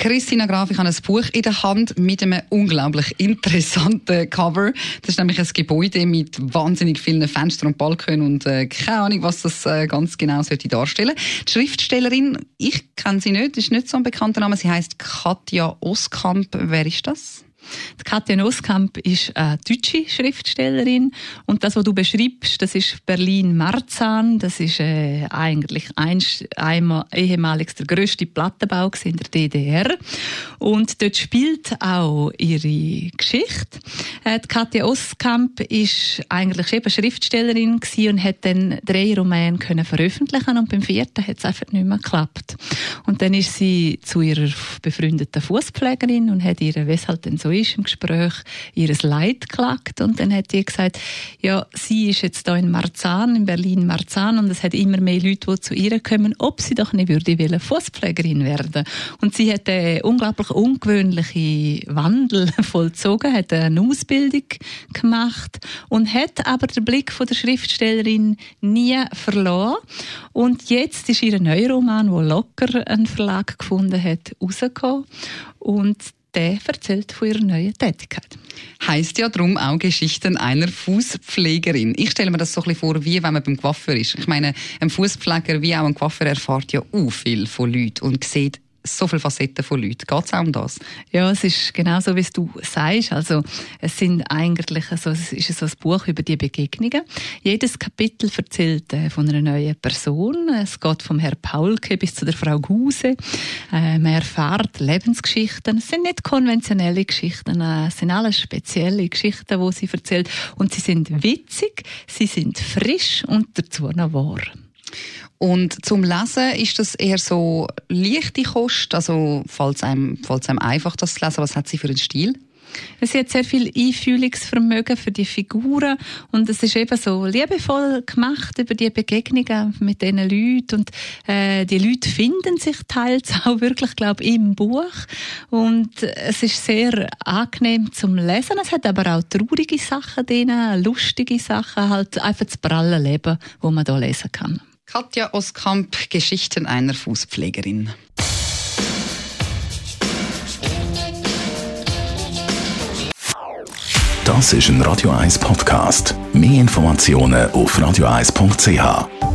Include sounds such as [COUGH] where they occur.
Christina Graf, ich habe ein Buch in der Hand mit einem unglaublich interessanten Cover. Das ist nämlich ein Gebäude mit wahnsinnig vielen Fenstern und Balkonen und äh, keine Ahnung, was das äh, ganz genau sollte darstellen. Die Schriftstellerin, ich kenne sie nicht, ist nicht so ein bekannter Name. Sie heißt Katja Oskamp. Wer ist das? Die Katja Nusskamp ist eine deutsche Schriftstellerin und das, was du beschreibst, das ist Berlin-Marzahn. Das ist äh, eigentlich einst, einmal ehemalig der grösste Plattenbau in der DDR und dort spielt auch ihre Geschichte. Äh, die Katja Oskamp ist eigentlich eben Schriftstellerin und hat dann drei Romane können veröffentlichen und beim vierten hat es einfach nicht mehr geklappt. Und dann ist sie zu ihrer befreundeten Fußpflegerin und hat ihr, weshalb denn so ist im Gespräch, ihr Leid geklagt und dann hat die gesagt, ja, sie ist jetzt da in Marzahn, in Berlin Marzahn und es hat immer mehr Leute, die zu ihr kommen, ob sie doch nicht würde wollen Fußpflegerin werden. Und sie hat einen unglaublich ungewöhnlichen Wandel [LAUGHS] vollzogen, hat eine Ausbildung gemacht und hat aber den Blick von der Schriftstellerin nie verloren. Und jetzt ist ihr neuer Roman, wo locker einen Verlag gefunden hat, rausgekommen. Und der erzählt von ihrer neuen Tätigkeit. Heißt ja darum auch Geschichten einer Fußpflegerin. Ich stelle mir das so ein bisschen vor, wie wenn man beim Coiffeur ist. Ich meine, ein Fußpfleger wie auch ein Coiffeur erfahrt ja auch viel von Leuten und sieht so viele Facetten von Leuten. Geht es auch um das? Ja, es ist genau so, wie du sagst. Also, es sind eigentlich, also, es ist so ein Buch über die Begegnungen. Jedes Kapitel erzählt äh, von einer neuen Person. Es geht vom Herrn Paulke bis zu der Frau Guse. Äh, man erfährt Lebensgeschichten. Es sind nicht konventionelle Geschichten. Äh, es sind alles spezielle Geschichten, die sie erzählt. Und sie sind witzig, sie sind frisch und dazu noch wahr. Und zum Lesen ist das eher so leichte Kost, also falls einem, falls einem einfach das zu lesen, was hat sie für einen Stil? Es hat sehr viel Einfühlungsvermögen für die Figuren und es ist eben so liebevoll gemacht über die Begegnungen mit diesen Leuten und äh, die Leute finden sich teils [LAUGHS] auch wirklich, glaube ich, im Buch und es ist sehr angenehm zum Lesen. Es hat aber auch traurige Sachen drin, lustige Sachen, halt einfach das pralle Leben, wo man da lesen kann. Katja Oskamp, Geschichten einer Fußpflegerin. Das ist ein Radio 1 Podcast. Mehr Informationen auf radio1.ch.